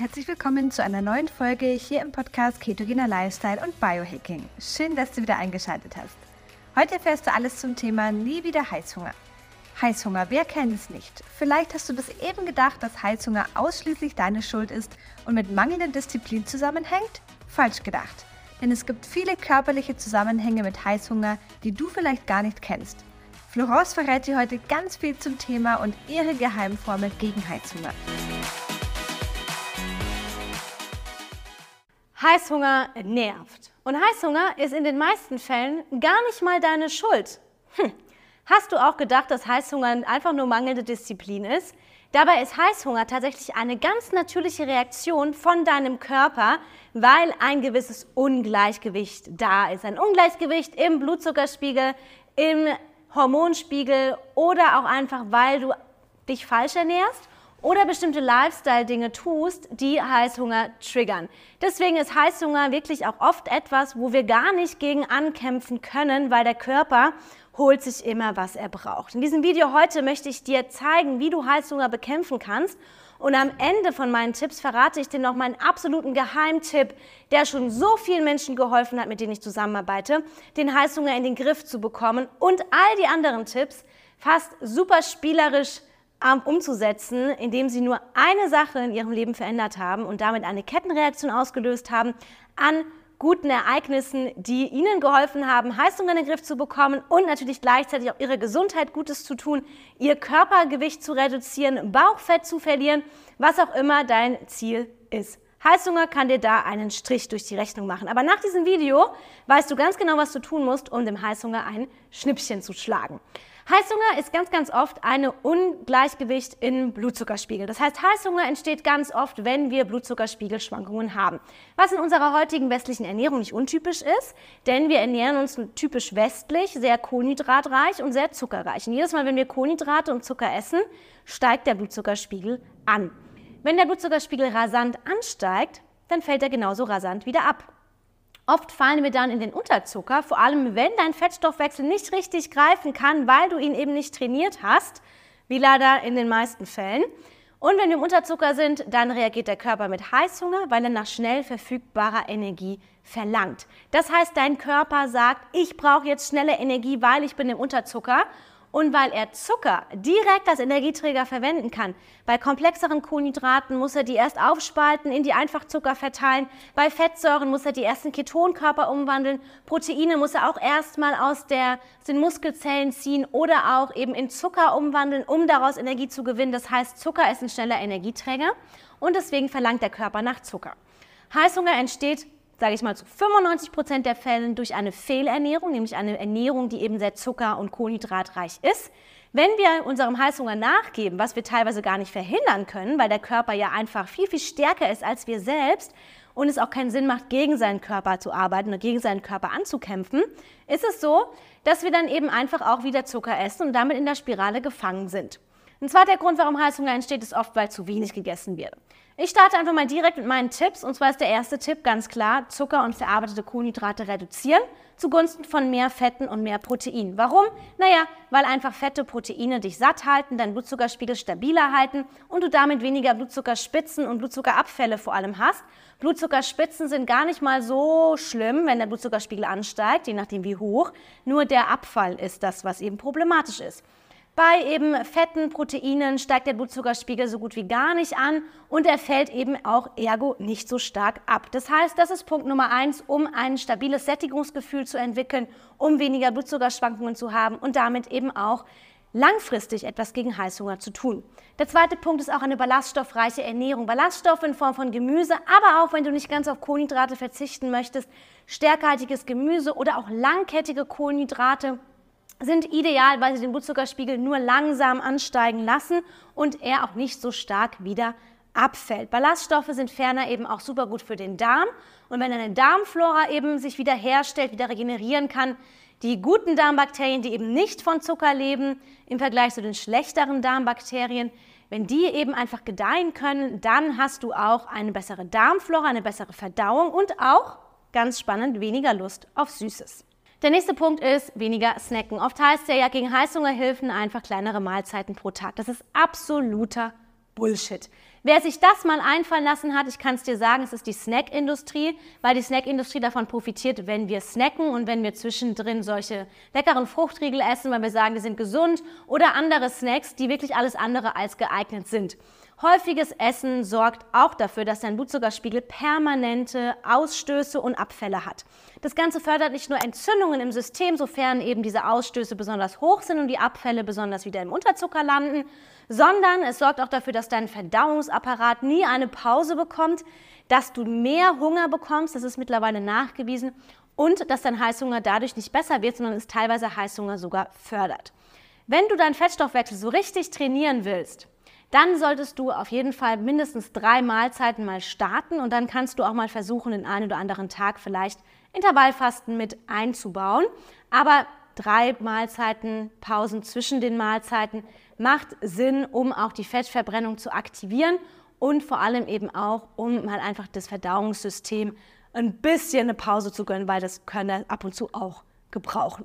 Herzlich willkommen zu einer neuen Folge hier im Podcast Ketogener Lifestyle und Biohacking. Schön, dass du wieder eingeschaltet hast. Heute erfährst du alles zum Thema Nie wieder Heißhunger. Heißhunger, wer kennt es nicht? Vielleicht hast du bis eben gedacht, dass Heißhunger ausschließlich deine Schuld ist und mit mangelnder Disziplin zusammenhängt? Falsch gedacht. Denn es gibt viele körperliche Zusammenhänge mit Heißhunger, die du vielleicht gar nicht kennst. Florence verrät dir heute ganz viel zum Thema und ihre Geheimformel gegen Heißhunger. Heißhunger nervt. Und Heißhunger ist in den meisten Fällen gar nicht mal deine Schuld. Hm. Hast du auch gedacht, dass Heißhunger einfach nur mangelnde Disziplin ist? Dabei ist Heißhunger tatsächlich eine ganz natürliche Reaktion von deinem Körper, weil ein gewisses Ungleichgewicht da ist. Ein Ungleichgewicht im Blutzuckerspiegel, im Hormonspiegel oder auch einfach, weil du dich falsch ernährst oder bestimmte Lifestyle-Dinge tust, die Heißhunger triggern. Deswegen ist Heißhunger wirklich auch oft etwas, wo wir gar nicht gegen ankämpfen können, weil der Körper holt sich immer, was er braucht. In diesem Video heute möchte ich dir zeigen, wie du Heißhunger bekämpfen kannst. Und am Ende von meinen Tipps verrate ich dir noch meinen absoluten Geheimtipp, der schon so vielen Menschen geholfen hat, mit denen ich zusammenarbeite, den Heißhunger in den Griff zu bekommen und all die anderen Tipps fast super spielerisch umzusetzen, indem sie nur eine Sache in ihrem Leben verändert haben und damit eine Kettenreaktion ausgelöst haben an guten Ereignissen, die ihnen geholfen haben, Heißung in den Griff zu bekommen und natürlich gleichzeitig auch ihre Gesundheit Gutes zu tun, ihr Körpergewicht zu reduzieren, Bauchfett zu verlieren, was auch immer dein Ziel ist. Heißhunger kann dir da einen Strich durch die Rechnung machen. Aber nach diesem Video weißt du ganz genau, was du tun musst, um dem Heißhunger ein Schnippchen zu schlagen. Heißhunger ist ganz, ganz oft ein Ungleichgewicht im Blutzuckerspiegel. Das heißt, Heißhunger entsteht ganz oft, wenn wir Blutzuckerspiegelschwankungen haben. Was in unserer heutigen westlichen Ernährung nicht untypisch ist, denn wir ernähren uns typisch westlich, sehr kohlenhydratreich und sehr zuckerreich. Und jedes Mal, wenn wir Kohlenhydrate und Zucker essen, steigt der Blutzuckerspiegel an. Wenn der Blutzuckerspiegel rasant ansteigt, dann fällt er genauso rasant wieder ab. Oft fallen wir dann in den Unterzucker, vor allem wenn dein Fettstoffwechsel nicht richtig greifen kann, weil du ihn eben nicht trainiert hast, wie leider in den meisten Fällen. Und wenn wir im Unterzucker sind, dann reagiert der Körper mit Heißhunger, weil er nach schnell verfügbarer Energie verlangt. Das heißt, dein Körper sagt, ich brauche jetzt schnelle Energie, weil ich bin im Unterzucker und weil er Zucker direkt als Energieträger verwenden kann. Bei komplexeren Kohlenhydraten muss er die erst aufspalten, in die Einfachzucker verteilen. Bei Fettsäuren muss er die ersten Ketonkörper umwandeln. Proteine muss er auch erstmal aus, der, aus den Muskelzellen ziehen oder auch eben in Zucker umwandeln, um daraus Energie zu gewinnen. Das heißt, Zucker ist ein schneller Energieträger und deswegen verlangt der Körper nach Zucker. Heißhunger entsteht sage ich mal, zu 95 Prozent der Fällen durch eine Fehlernährung, nämlich eine Ernährung, die eben sehr zucker- und kohlenhydratreich ist. Wenn wir unserem Heißhunger nachgeben, was wir teilweise gar nicht verhindern können, weil der Körper ja einfach viel, viel stärker ist als wir selbst und es auch keinen Sinn macht, gegen seinen Körper zu arbeiten oder gegen seinen Körper anzukämpfen, ist es so, dass wir dann eben einfach auch wieder Zucker essen und damit in der Spirale gefangen sind. Ein zweiter Grund, warum Heißhunger entsteht, ist oft, weil zu wenig gegessen wird. Ich starte einfach mal direkt mit meinen Tipps. Und zwar ist der erste Tipp ganz klar, Zucker und verarbeitete Kohlenhydrate reduzieren zugunsten von mehr Fetten und mehr Protein. Warum? Naja, weil einfach Fette, Proteine dich satt halten, deinen Blutzuckerspiegel stabiler halten und du damit weniger Blutzuckerspitzen und Blutzuckerabfälle vor allem hast. Blutzuckerspitzen sind gar nicht mal so schlimm, wenn der Blutzuckerspiegel ansteigt, je nachdem wie hoch. Nur der Abfall ist das, was eben problematisch ist. Bei eben Fetten, Proteinen steigt der Blutzuckerspiegel so gut wie gar nicht an und er fällt eben auch ergo nicht so stark ab. Das heißt, das ist Punkt Nummer eins, um ein stabiles Sättigungsgefühl zu entwickeln, um weniger Blutzuckerschwankungen zu haben und damit eben auch langfristig etwas gegen Heißhunger zu tun. Der zweite Punkt ist auch eine ballaststoffreiche Ernährung. Ballaststoffe in Form von Gemüse, aber auch wenn du nicht ganz auf Kohlenhydrate verzichten möchtest, stärkhaltiges Gemüse oder auch langkettige Kohlenhydrate sind ideal, weil sie den Blutzuckerspiegel nur langsam ansteigen lassen und er auch nicht so stark wieder abfällt. Ballaststoffe sind ferner eben auch super gut für den Darm und wenn eine Darmflora eben sich wieder herstellt, wieder regenerieren kann, die guten Darmbakterien, die eben nicht von Zucker leben, im Vergleich zu den schlechteren Darmbakterien, wenn die eben einfach gedeihen können, dann hast du auch eine bessere Darmflora, eine bessere Verdauung und auch, ganz spannend, weniger Lust auf Süßes. Der nächste Punkt ist weniger snacken. Oft heißt ja, ja, gegen Heißhunger helfen einfach kleinere Mahlzeiten pro Tag. Das ist absoluter Bullshit. Wer sich das mal einfallen lassen hat, ich kann es dir sagen, es ist die Snackindustrie, weil die Snackindustrie davon profitiert, wenn wir snacken und wenn wir zwischendrin solche leckeren Fruchtriegel essen, weil wir sagen, die sind gesund oder andere Snacks, die wirklich alles andere als geeignet sind. Häufiges Essen sorgt auch dafür, dass dein Blutzuckerspiegel permanente Ausstöße und Abfälle hat. Das Ganze fördert nicht nur Entzündungen im System, sofern eben diese Ausstöße besonders hoch sind und die Abfälle besonders wieder im Unterzucker landen, sondern es sorgt auch dafür, dass dein Verdauungsapparat nie eine Pause bekommt, dass du mehr Hunger bekommst, das ist mittlerweile nachgewiesen, und dass dein Heißhunger dadurch nicht besser wird, sondern es teilweise Heißhunger sogar fördert. Wenn du deinen Fettstoffwechsel so richtig trainieren willst, dann solltest du auf jeden Fall mindestens drei Mahlzeiten mal starten und dann kannst du auch mal versuchen, den einen oder anderen Tag vielleicht Intervallfasten mit einzubauen. Aber drei Mahlzeiten, Pausen zwischen den Mahlzeiten macht Sinn, um auch die Fettverbrennung zu aktivieren und vor allem eben auch, um mal einfach das Verdauungssystem ein bisschen eine Pause zu gönnen, weil das können wir ab und zu auch gebrauchen.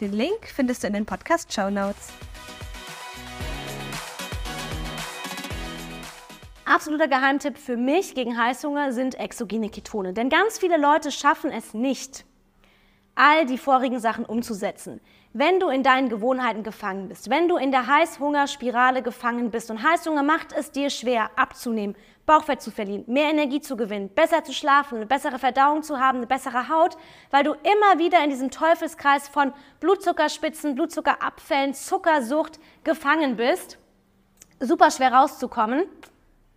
Den Link findest du in den Podcast Show Notes. Absoluter Geheimtipp für mich gegen Heißhunger sind exogene Ketone. Denn ganz viele Leute schaffen es nicht, all die vorigen Sachen umzusetzen. Wenn du in deinen Gewohnheiten gefangen bist, wenn du in der Heißhungerspirale gefangen bist und Heißhunger macht es dir schwer abzunehmen, Bauchfett zu verlieren, mehr Energie zu gewinnen, besser zu schlafen, eine bessere Verdauung zu haben, eine bessere Haut, weil du immer wieder in diesem Teufelskreis von Blutzuckerspitzen, Blutzuckerabfällen, Zuckersucht gefangen bist, super schwer rauszukommen,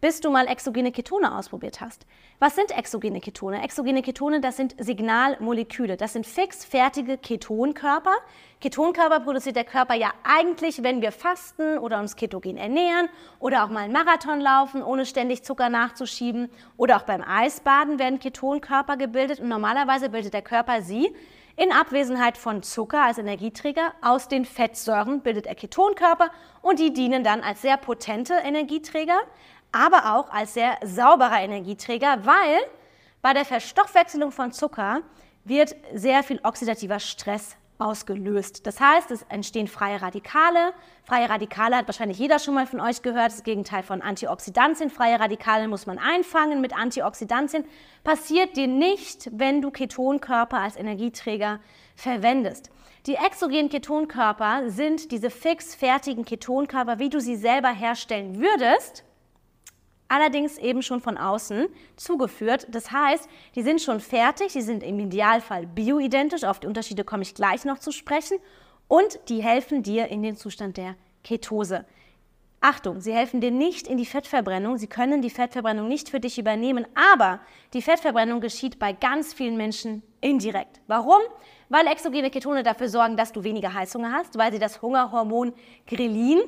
bis du mal exogene Ketone ausprobiert hast. Was sind exogene Ketone? Exogene Ketone, das sind Signalmoleküle. Das sind fix fertige Ketonkörper. Ketonkörper produziert der Körper ja eigentlich, wenn wir fasten oder uns ketogen ernähren oder auch mal einen Marathon laufen, ohne ständig Zucker nachzuschieben. Oder auch beim Eisbaden werden Ketonkörper gebildet und normalerweise bildet der Körper sie in Abwesenheit von Zucker als Energieträger aus den Fettsäuren bildet er Ketonkörper und die dienen dann als sehr potente Energieträger aber auch als sehr sauberer Energieträger, weil bei der Verstoffwechselung von Zucker wird sehr viel oxidativer Stress ausgelöst. Das heißt, es entstehen freie Radikale. Freie Radikale hat wahrscheinlich jeder schon mal von euch gehört, das Gegenteil von Antioxidantien. Freie Radikale muss man einfangen mit Antioxidantien. Passiert dir nicht, wenn du Ketonkörper als Energieträger verwendest. Die exogenen Ketonkörper sind diese fix fertigen Ketonkörper, wie du sie selber herstellen würdest allerdings eben schon von außen zugeführt. Das heißt, die sind schon fertig, die sind im Idealfall bioidentisch, auf die Unterschiede komme ich gleich noch zu sprechen, und die helfen dir in den Zustand der Ketose. Achtung, sie helfen dir nicht in die Fettverbrennung, sie können die Fettverbrennung nicht für dich übernehmen, aber die Fettverbrennung geschieht bei ganz vielen Menschen indirekt. Warum? Weil exogene Ketone dafür sorgen, dass du weniger Heißhunger hast, weil sie das Hungerhormon Grelin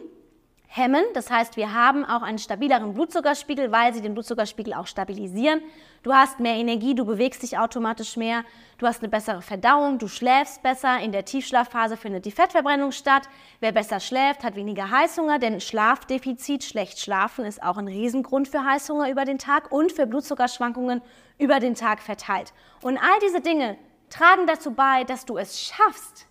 hemmen. Das heißt, wir haben auch einen stabileren Blutzuckerspiegel, weil sie den Blutzuckerspiegel auch stabilisieren. Du hast mehr Energie, du bewegst dich automatisch mehr, du hast eine bessere Verdauung, du schläfst besser. In der Tiefschlafphase findet die Fettverbrennung statt. Wer besser schläft, hat weniger Heißhunger, denn Schlafdefizit, schlecht schlafen ist auch ein Riesengrund für Heißhunger über den Tag und für Blutzuckerschwankungen über den Tag verteilt. Und all diese Dinge tragen dazu bei, dass du es schaffst,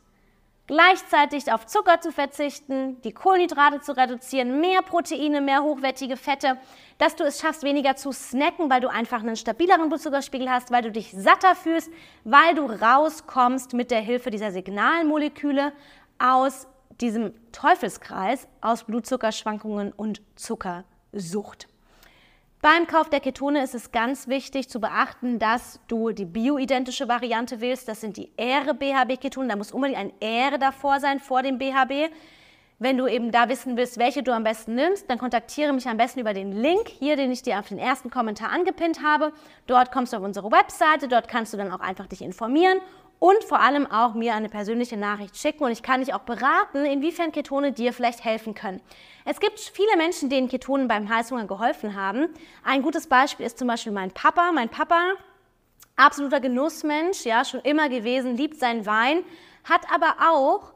gleichzeitig auf Zucker zu verzichten, die Kohlenhydrate zu reduzieren, mehr Proteine, mehr hochwertige Fette, dass du es schaffst, weniger zu snacken, weil du einfach einen stabileren Blutzuckerspiegel hast, weil du dich satter fühlst, weil du rauskommst mit der Hilfe dieser Signalmoleküle aus diesem Teufelskreis aus Blutzuckerschwankungen und Zuckersucht. Beim Kauf der Ketone ist es ganz wichtig zu beachten, dass du die bioidentische Variante wählst. Das sind die Ähre BHB-Ketone. Da muss unbedingt ein Ähre davor sein vor dem BHB. Wenn du eben da wissen willst, welche du am besten nimmst, dann kontaktiere mich am besten über den Link hier, den ich dir auf den ersten Kommentar angepinnt habe. Dort kommst du auf unsere Webseite, dort kannst du dann auch einfach dich informieren und vor allem auch mir eine persönliche Nachricht schicken und ich kann dich auch beraten, inwiefern Ketone dir vielleicht helfen können. Es gibt viele Menschen, denen Ketone beim Heißhunger geholfen haben. Ein gutes Beispiel ist zum Beispiel mein Papa. Mein Papa, absoluter Genussmensch, ja, schon immer gewesen, liebt seinen Wein, hat aber auch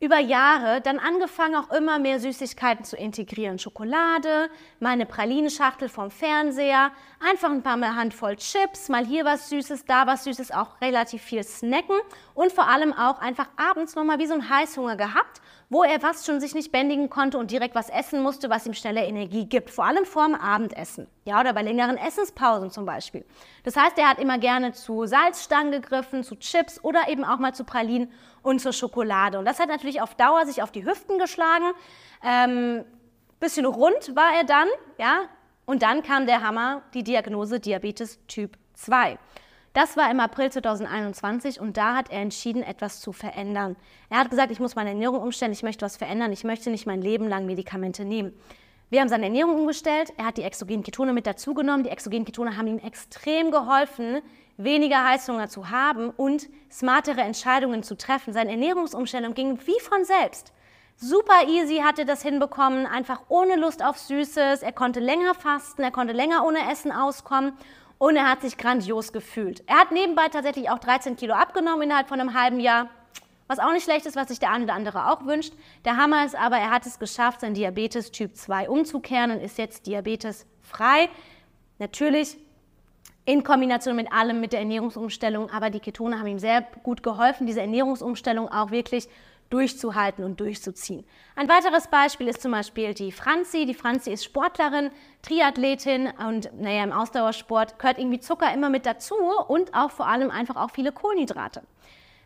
über Jahre dann angefangen, auch immer mehr Süßigkeiten zu integrieren. Schokolade, meine Pralinenschachtel vom Fernseher, einfach ein paar mehr Handvoll Chips, mal hier was Süßes, da was Süßes, auch relativ viel snacken und vor allem auch einfach abends nochmal wie so ein Heißhunger gehabt wo er fast schon sich nicht bändigen konnte und direkt was essen musste, was ihm schnelle Energie gibt. Vor allem vorm Abendessen. Ja, oder bei längeren Essenspausen zum Beispiel. Das heißt, er hat immer gerne zu Salzstangen gegriffen, zu Chips oder eben auch mal zu Pralinen und zur Schokolade. Und das hat natürlich auf Dauer sich auf die Hüften geschlagen. Ähm, bisschen rund war er dann, ja. Und dann kam der Hammer, die Diagnose Diabetes Typ 2. Das war im April 2021 und da hat er entschieden, etwas zu verändern. Er hat gesagt, ich muss meine Ernährung umstellen, ich möchte was verändern, ich möchte nicht mein Leben lang Medikamente nehmen. Wir haben seine Ernährung umgestellt, er hat die exogenen Ketone mit dazugenommen. Die exogenen Ketone haben ihm extrem geholfen, weniger Heißhunger zu haben und smartere Entscheidungen zu treffen. Seine Ernährungsumstellung ging wie von selbst. Super easy hat er das hinbekommen, einfach ohne Lust auf Süßes. Er konnte länger fasten, er konnte länger ohne Essen auskommen und er hat sich grandios gefühlt. Er hat nebenbei tatsächlich auch 13 Kilo abgenommen innerhalb von einem halben Jahr, was auch nicht schlecht ist, was sich der eine oder andere auch wünscht. Der Hammer ist aber, er hat es geschafft, sein Diabetes Typ 2 umzukehren und ist jetzt diabetesfrei. Natürlich in Kombination mit allem, mit der Ernährungsumstellung, aber die Ketone haben ihm sehr gut geholfen, diese Ernährungsumstellung auch wirklich durchzuhalten und durchzuziehen. Ein weiteres Beispiel ist zum Beispiel die Franzi. Die Franzi ist Sportlerin, Triathletin und naja, im Ausdauersport gehört irgendwie Zucker immer mit dazu und auch vor allem einfach auch viele Kohlenhydrate.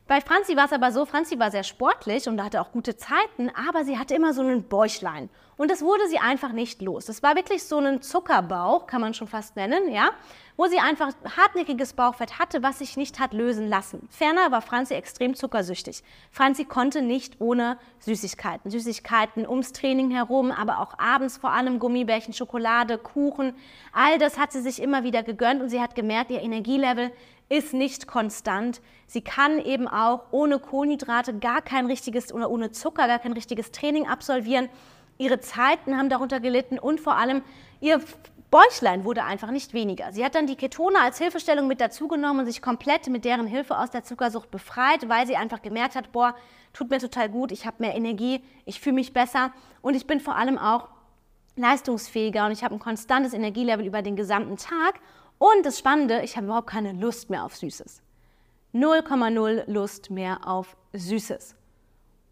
Bei Franzi war es aber so, Franzi war sehr sportlich und hatte auch gute Zeiten, aber sie hatte immer so einen Bäuchlein. Und das wurde sie einfach nicht los. Das war wirklich so ein Zuckerbauch, kann man schon fast nennen, ja, wo sie einfach hartnäckiges Bauchfett hatte, was sich nicht hat lösen lassen. Ferner war Franzi extrem zuckersüchtig. Franzi konnte nicht ohne Süßigkeiten. Süßigkeiten ums Training herum, aber auch abends vor allem Gummibärchen, Schokolade, Kuchen. All das hat sie sich immer wieder gegönnt und sie hat gemerkt, ihr Energielevel ist nicht konstant. Sie kann eben auch ohne Kohlenhydrate gar kein richtiges oder ohne Zucker gar kein richtiges Training absolvieren. Ihre Zeiten haben darunter gelitten und vor allem ihr Bäuchlein wurde einfach nicht weniger. Sie hat dann die Ketone als Hilfestellung mit dazugenommen und sich komplett mit deren Hilfe aus der Zuckersucht befreit, weil sie einfach gemerkt hat, boah, tut mir total gut, ich habe mehr Energie, ich fühle mich besser und ich bin vor allem auch leistungsfähiger und ich habe ein konstantes Energielevel über den gesamten Tag und das Spannende, ich habe überhaupt keine Lust mehr auf Süßes. 0,0 Lust mehr auf Süßes.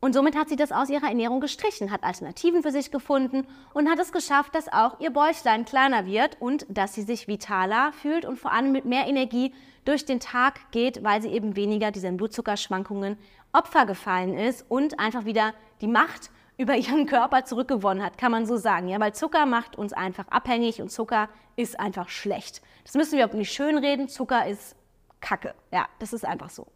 Und somit hat sie das aus ihrer Ernährung gestrichen, hat Alternativen für sich gefunden und hat es geschafft, dass auch ihr Bäuchlein kleiner wird und dass sie sich vitaler fühlt und vor allem mit mehr Energie durch den Tag geht, weil sie eben weniger diesen Blutzuckerschwankungen Opfer gefallen ist und einfach wieder die Macht über ihren Körper zurückgewonnen hat, kann man so sagen. Ja, weil Zucker macht uns einfach abhängig und Zucker ist einfach schlecht. Das müssen wir auch nicht schönreden. Zucker ist Kacke. Ja, das ist einfach so.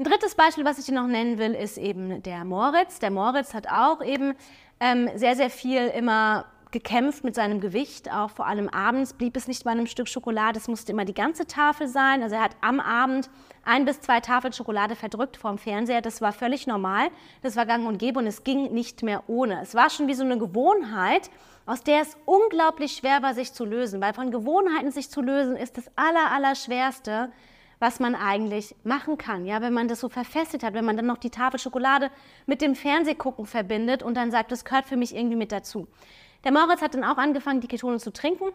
Ein drittes Beispiel, was ich dir noch nennen will, ist eben der Moritz. Der Moritz hat auch eben ähm, sehr, sehr viel immer gekämpft mit seinem Gewicht, auch vor allem abends blieb es nicht bei einem Stück Schokolade, es musste immer die ganze Tafel sein. Also er hat am Abend ein bis zwei Tafeln Schokolade verdrückt vorm Fernseher. Das war völlig normal, das war gang und gäbe und es ging nicht mehr ohne. Es war schon wie so eine Gewohnheit, aus der es unglaublich schwer war, sich zu lösen, weil von Gewohnheiten sich zu lösen ist das aller, aller was man eigentlich machen kann. Ja, wenn man das so verfestigt hat, wenn man dann noch die Tafel Schokolade mit dem Fernsehgucken verbindet und dann sagt, das gehört für mich irgendwie mit dazu. Der Moritz hat dann auch angefangen, die Ketone zu trinken.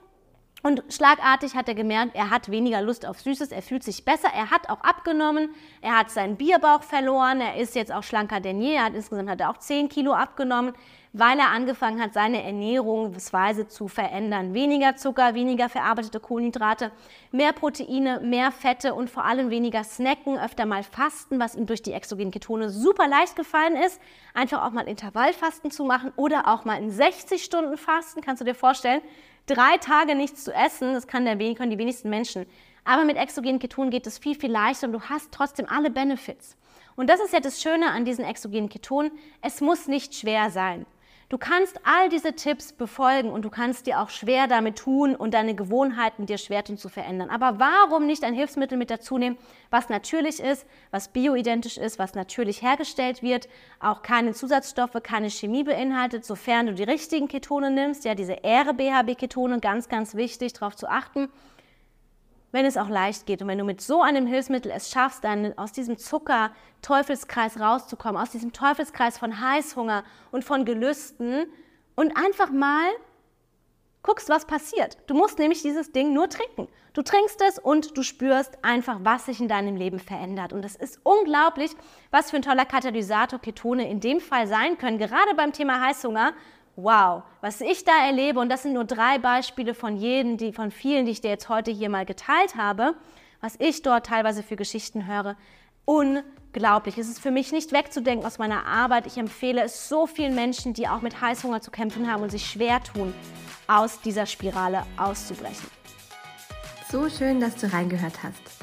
Und schlagartig hat er gemerkt, er hat weniger Lust auf Süßes, er fühlt sich besser, er hat auch abgenommen, er hat seinen Bierbauch verloren, er ist jetzt auch schlanker denn je, er hat insgesamt hat er auch 10 Kilo abgenommen weil er angefangen hat, seine Ernährungsweise zu verändern. Weniger Zucker, weniger verarbeitete Kohlenhydrate, mehr Proteine, mehr Fette und vor allem weniger Snacken, öfter mal Fasten, was ihm durch die exogenen Ketone super leicht gefallen ist. Einfach auch mal Intervallfasten zu machen oder auch mal in 60 Stunden Fasten, kannst du dir vorstellen. Drei Tage nichts zu essen, das kann der, können die wenigsten Menschen Aber mit exogenen Ketonen geht es viel, viel leichter und du hast trotzdem alle Benefits. Und das ist ja das Schöne an diesen exogenen Ketonen. Es muss nicht schwer sein. Du kannst all diese Tipps befolgen und du kannst dir auch schwer damit tun und deine Gewohnheiten dir schwer tun zu verändern. Aber warum nicht ein Hilfsmittel mit dazu nehmen, was natürlich ist, was bioidentisch ist, was natürlich hergestellt wird, auch keine Zusatzstoffe, keine Chemie beinhaltet, sofern du die richtigen Ketone nimmst, ja, diese Ähre-BHB-Ketone, ganz, ganz wichtig, darauf zu achten wenn es auch leicht geht. Und wenn du mit so einem Hilfsmittel es schaffst, dann aus diesem Zucker-Teufelskreis rauszukommen, aus diesem Teufelskreis von Heißhunger und von Gelüsten und einfach mal guckst, was passiert. Du musst nämlich dieses Ding nur trinken. Du trinkst es und du spürst einfach, was sich in deinem Leben verändert. Und es ist unglaublich, was für ein toller Katalysator Ketone in dem Fall sein können, gerade beim Thema Heißhunger wow, was ich da erlebe, und das sind nur drei Beispiele von jedem, die, von vielen, die ich dir jetzt heute hier mal geteilt habe, was ich dort teilweise für Geschichten höre, unglaublich. Es ist für mich nicht wegzudenken aus meiner Arbeit. Ich empfehle es so vielen Menschen, die auch mit Heißhunger zu kämpfen haben und sich schwer tun, aus dieser Spirale auszubrechen. So schön, dass du reingehört hast.